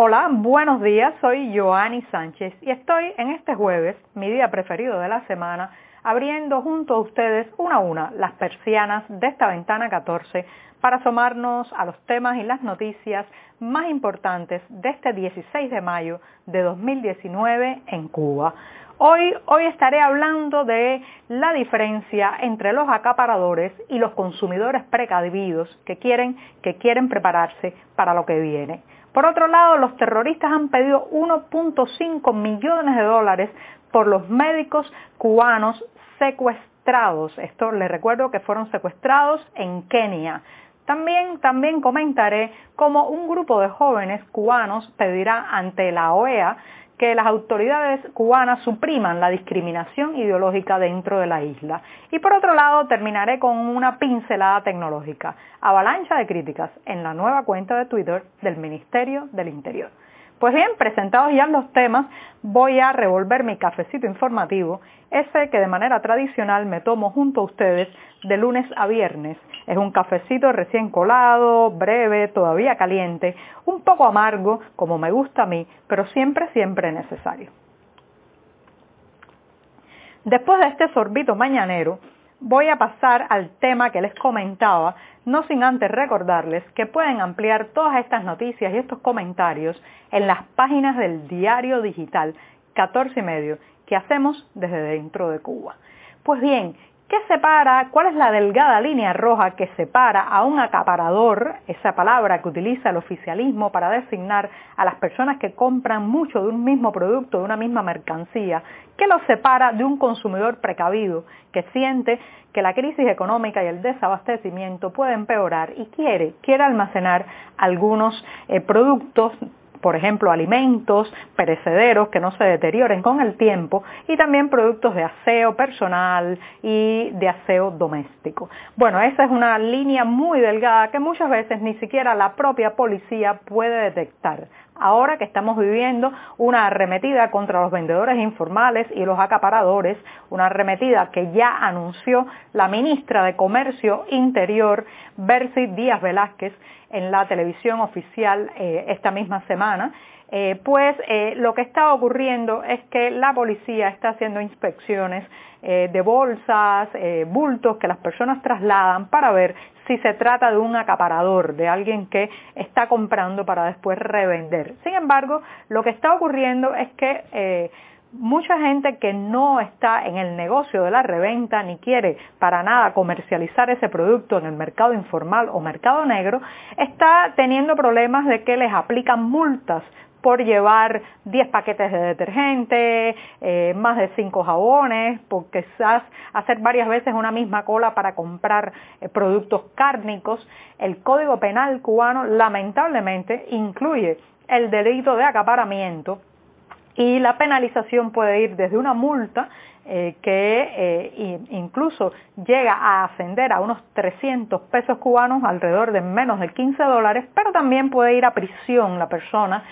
Hola, buenos días, soy Joanny Sánchez y estoy en este jueves, mi día preferido de la semana, abriendo junto a ustedes una a una las persianas de esta ventana 14 para asomarnos a los temas y las noticias más importantes de este 16 de mayo de 2019 en Cuba. Hoy, hoy estaré hablando de la diferencia entre los acaparadores y los consumidores precavidos que quieren, que quieren prepararse para lo que viene. Por otro lado, los terroristas han pedido 1.5 millones de dólares por los médicos cubanos secuestrados. Esto les recuerdo que fueron secuestrados en Kenia. También, también comentaré cómo un grupo de jóvenes cubanos pedirá ante la OEA que las autoridades cubanas supriman la discriminación ideológica dentro de la isla. Y por otro lado, terminaré con una pincelada tecnológica, avalancha de críticas en la nueva cuenta de Twitter del Ministerio del Interior. Pues bien, presentados ya los temas, voy a revolver mi cafecito informativo, ese que de manera tradicional me tomo junto a ustedes de lunes a viernes. Es un cafecito recién colado, breve, todavía caliente, un poco amargo, como me gusta a mí, pero siempre, siempre necesario. Después de este sorbito mañanero, voy a pasar al tema que les comentaba, no sin antes recordarles que pueden ampliar todas estas noticias y estos comentarios en las páginas del diario digital 14 y medio que hacemos desde dentro de Cuba. Pues bien, ¿Qué separa? ¿Cuál es la delgada línea roja que separa a un acaparador, esa palabra que utiliza el oficialismo para designar a las personas que compran mucho de un mismo producto, de una misma mercancía? ¿Qué lo separa de un consumidor precavido que siente que la crisis económica y el desabastecimiento pueden empeorar y quiere, quiere almacenar algunos eh, productos por ejemplo, alimentos perecederos que no se deterioren con el tiempo y también productos de aseo personal y de aseo doméstico. Bueno, esa es una línea muy delgada que muchas veces ni siquiera la propia policía puede detectar ahora que estamos viviendo una arremetida contra los vendedores informales y los acaparadores, una arremetida que ya anunció la ministra de Comercio Interior, Bercy Díaz Velázquez, en la televisión oficial eh, esta misma semana. Eh, pues eh, lo que está ocurriendo es que la policía está haciendo inspecciones de bolsas, bultos que las personas trasladan para ver si se trata de un acaparador, de alguien que está comprando para después revender. Sin embargo, lo que está ocurriendo es que mucha gente que no está en el negocio de la reventa ni quiere para nada comercializar ese producto en el mercado informal o mercado negro, está teniendo problemas de que les aplican multas por llevar 10 paquetes de detergente, eh, más de 5 jabones, porque quizás hacer varias veces una misma cola para comprar eh, productos cárnicos. El Código Penal cubano lamentablemente incluye el delito de acaparamiento y la penalización puede ir desde una multa eh, que incluso llega a ascender a unos 300 pesos cubanos, alrededor de menos de 15 dólares, pero también puede ir a prisión la persona.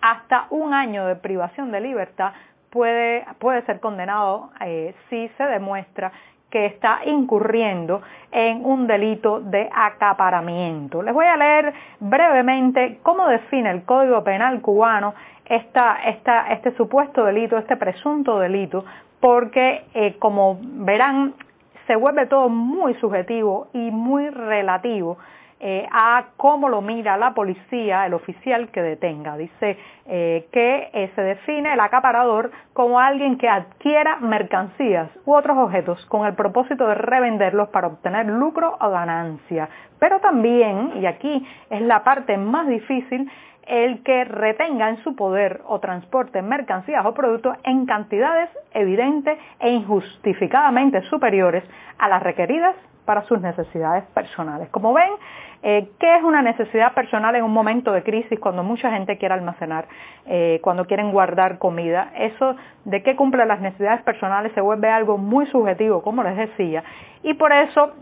Hasta un año de privación de libertad puede, puede ser condenado eh, si se demuestra que está incurriendo en un delito de acaparamiento. Les voy a leer brevemente cómo define el Código Penal cubano esta, este supuesto delito, este presunto delito, porque eh, como verán se vuelve todo muy subjetivo y muy relativo eh, a cómo lo mira la policía, el oficial que detenga. Dice eh, que eh, se define el acaparador como alguien que adquiera mercancías u otros objetos con el propósito de revenderlos para obtener lucro o ganancia. Pero también, y aquí es la parte más difícil, el que retenga en su poder o transporte mercancías o productos en cantidades evidentes e injustificadamente superiores a las requeridas para sus necesidades personales. Como ven, eh, ¿qué es una necesidad personal en un momento de crisis cuando mucha gente quiere almacenar, eh, cuando quieren guardar comida? Eso de qué cumple las necesidades personales se vuelve algo muy subjetivo, como les decía, y por eso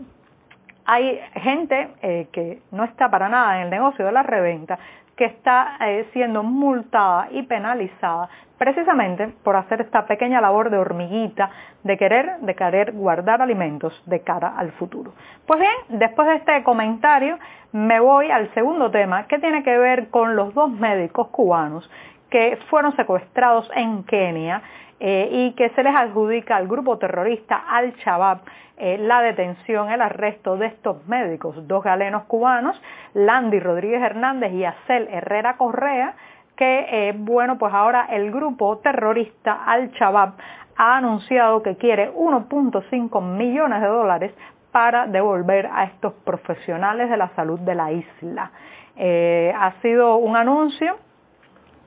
hay gente eh, que no está para nada en el negocio de la reventa, que está eh, siendo multada y penalizada precisamente por hacer esta pequeña labor de hormiguita de querer, de querer guardar alimentos de cara al futuro. Pues bien, después de este comentario me voy al segundo tema que tiene que ver con los dos médicos cubanos que fueron secuestrados en Kenia eh, y que se les adjudica al grupo terrorista Al-Shabaab eh, la detención, el arresto de estos médicos, dos galenos cubanos, Landy Rodríguez Hernández y Acel Herrera Correa, que, eh, bueno, pues ahora el grupo terrorista Al-Shabaab ha anunciado que quiere 1.5 millones de dólares para devolver a estos profesionales de la salud de la isla. ha sido un anuncio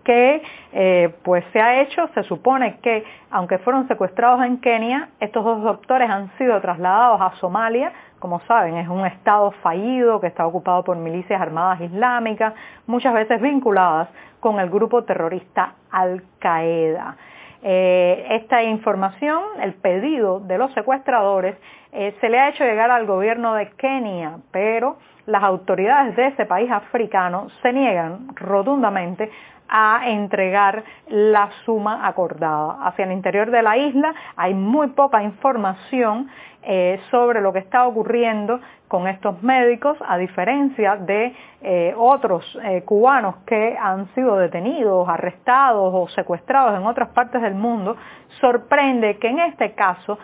que eh, pues se ha hecho, se supone que aunque fueron secuestrados en Kenia, estos dos doctores han sido trasladados a Somalia, como saben, es un estado fallido que está ocupado por milicias armadas islámicas, muchas veces vinculadas con el grupo terrorista Al-Qaeda. Eh, esta información, el pedido de los secuestradores, eh, se le ha hecho llegar al gobierno de Kenia, pero las autoridades de ese país africano se niegan rotundamente a entregar la suma acordada. Hacia el interior de la isla hay muy poca información eh, sobre lo que está ocurriendo con estos médicos, a diferencia de eh, otros eh, cubanos que han sido detenidos, arrestados o secuestrados en otras partes del mundo, sorprende que en este caso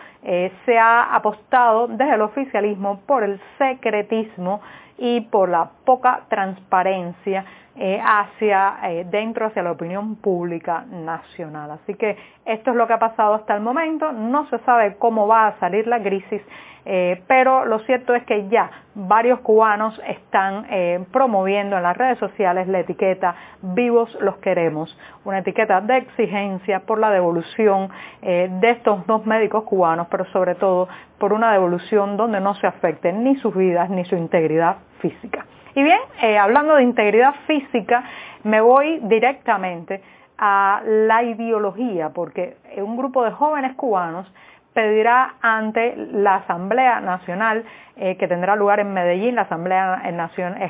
se ha apostado desde el oficialismo por el secretismo y por la poca transparencia eh, hacia eh, dentro hacia la opinión pública nacional. Así que esto es lo que ha pasado hasta el momento. No se sabe cómo va a salir la crisis, eh, pero lo cierto es que ya varios cubanos están promoviendo en las redes sociales la etiqueta Vivos los queremos, una etiqueta de exigencia por la devolución de estos dos médicos cubanos, pero sobre todo por una devolución donde no se afecten ni sus vidas ni su integridad física. Y bien, eh, hablando de integridad física, me voy directamente a la ideología, porque un grupo de jóvenes cubanos pedirá ante la Asamblea Nacional eh, que tendrá lugar en Medellín, la Asamblea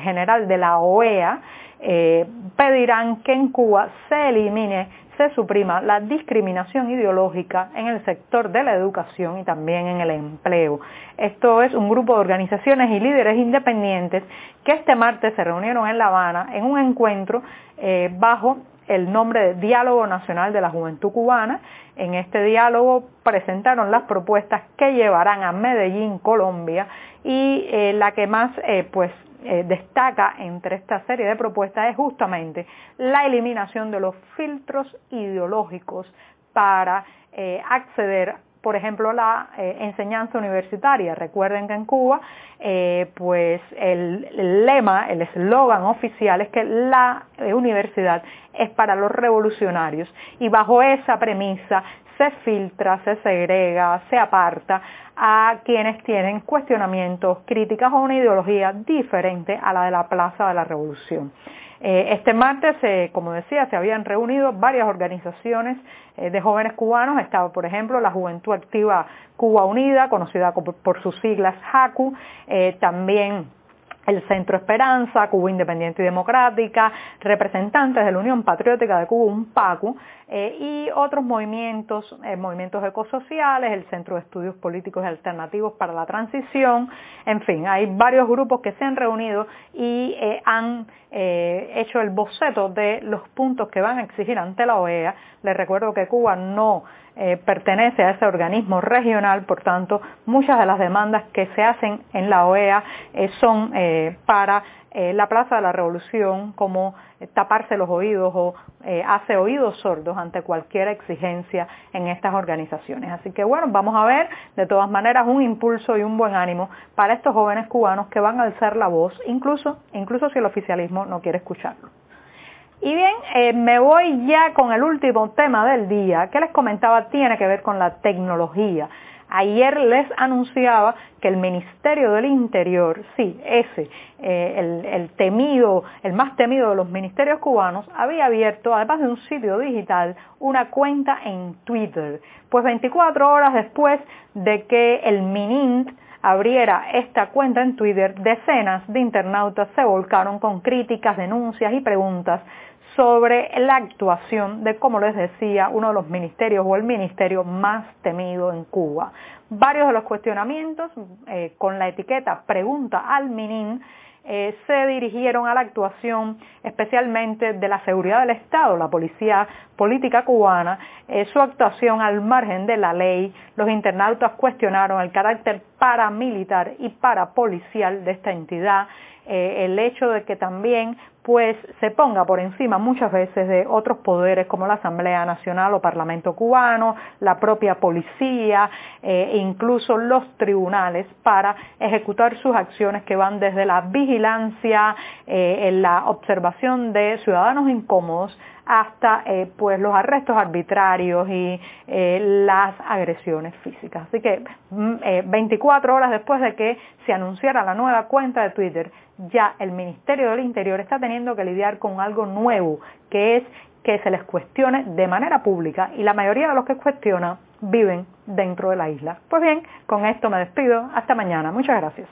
General de la OEA, eh, pedirán que en Cuba se elimine se suprima la discriminación ideológica en el sector de la educación y también en el empleo. Esto es un grupo de organizaciones y líderes independientes que este martes se reunieron en La Habana en un encuentro eh, bajo el nombre de Diálogo Nacional de la Juventud Cubana. En este diálogo presentaron las propuestas que llevarán a Medellín, Colombia, y eh, la que más eh, pues eh, destaca entre esta serie de propuestas es justamente la eliminación de los filtros ideológicos para acceder por ejemplo, la eh, enseñanza universitaria. Recuerden que en Cuba, pues el, lema, el eslogan oficial es que la universidad es para los revolucionarios y bajo esa premisa se filtra, se segrega, se aparta a quienes tienen cuestionamientos, críticas o una ideología diferente a la de la Plaza de la Revolución. Eh, este martes, eh, como decía, se habían reunido varias organizaciones eh, de jóvenes cubanos. Estaba, por ejemplo, la Juventud Activa Cuba Unida, conocida por, sus siglas JACU, también el Centro Esperanza, Cuba Independiente y Democrática, representantes de la Unión Patriótica de Cuba, un PACU, eh, y otros movimientos, eh, movimientos ecosociales, el Centro de Estudios Políticos Alternativos para la Transición, en fin, hay varios grupos que se han reunido y eh, han hecho el boceto de los puntos que van a exigir ante la OEA. Les recuerdo que Cuba no pertenece a ese organismo regional, por tanto, muchas de las demandas que se hacen en la OEA son para la Plaza de la Revolución, como taparse los oídos o eh, hace oídos sordos ante cualquier exigencia en estas organizaciones. Así que bueno, vamos a ver de todas maneras un impulso y un buen ánimo para estos jóvenes cubanos que van a alzar la voz, incluso, incluso si el oficialismo no quiere escucharlo. Y bien, eh, me voy ya con el último tema del día que les comentaba tiene que ver con la tecnología. Ayer les anunciaba que el Ministerio del Interior, sí, ese, eh, el, temido, el más temido de los ministerios cubanos, había abierto, además de un sitio digital, una cuenta en Twitter. Pues 24 horas después de que el MININT abriera esta cuenta en Twitter, decenas de internautas se volcaron con críticas, denuncias y preguntas sobre la actuación de, como les decía, uno de los ministerios o el ministerio más temido en Cuba. Varios de los cuestionamientos eh, con la etiqueta pregunta al MININ eh, se dirigieron a la actuación especialmente de la seguridad del Estado, la policía política cubana, eh, su actuación al margen de la ley. Los internautas cuestionaron el carácter paramilitar y parapolicial de esta entidad, el hecho de que también pues se ponga por encima muchas veces de otros poderes como la Asamblea Nacional o Parlamento cubano, la propia policía eh, incluso los tribunales para ejecutar sus acciones que van desde la vigilancia, eh, en la observación de ciudadanos incómodos hasta eh, pues los arrestos arbitrarios y las agresiones físicas. Así que 24 mm, horas después de que se anunciara la nueva cuenta de Twitter, ya el Ministerio del Interior está teniendo que lidiar con algo nuevo, que es que se les cuestione de manera pública y la mayoría de los que cuestionan viven dentro de la isla. Pues bien, con esto me despido. Hasta mañana. Muchas gracias.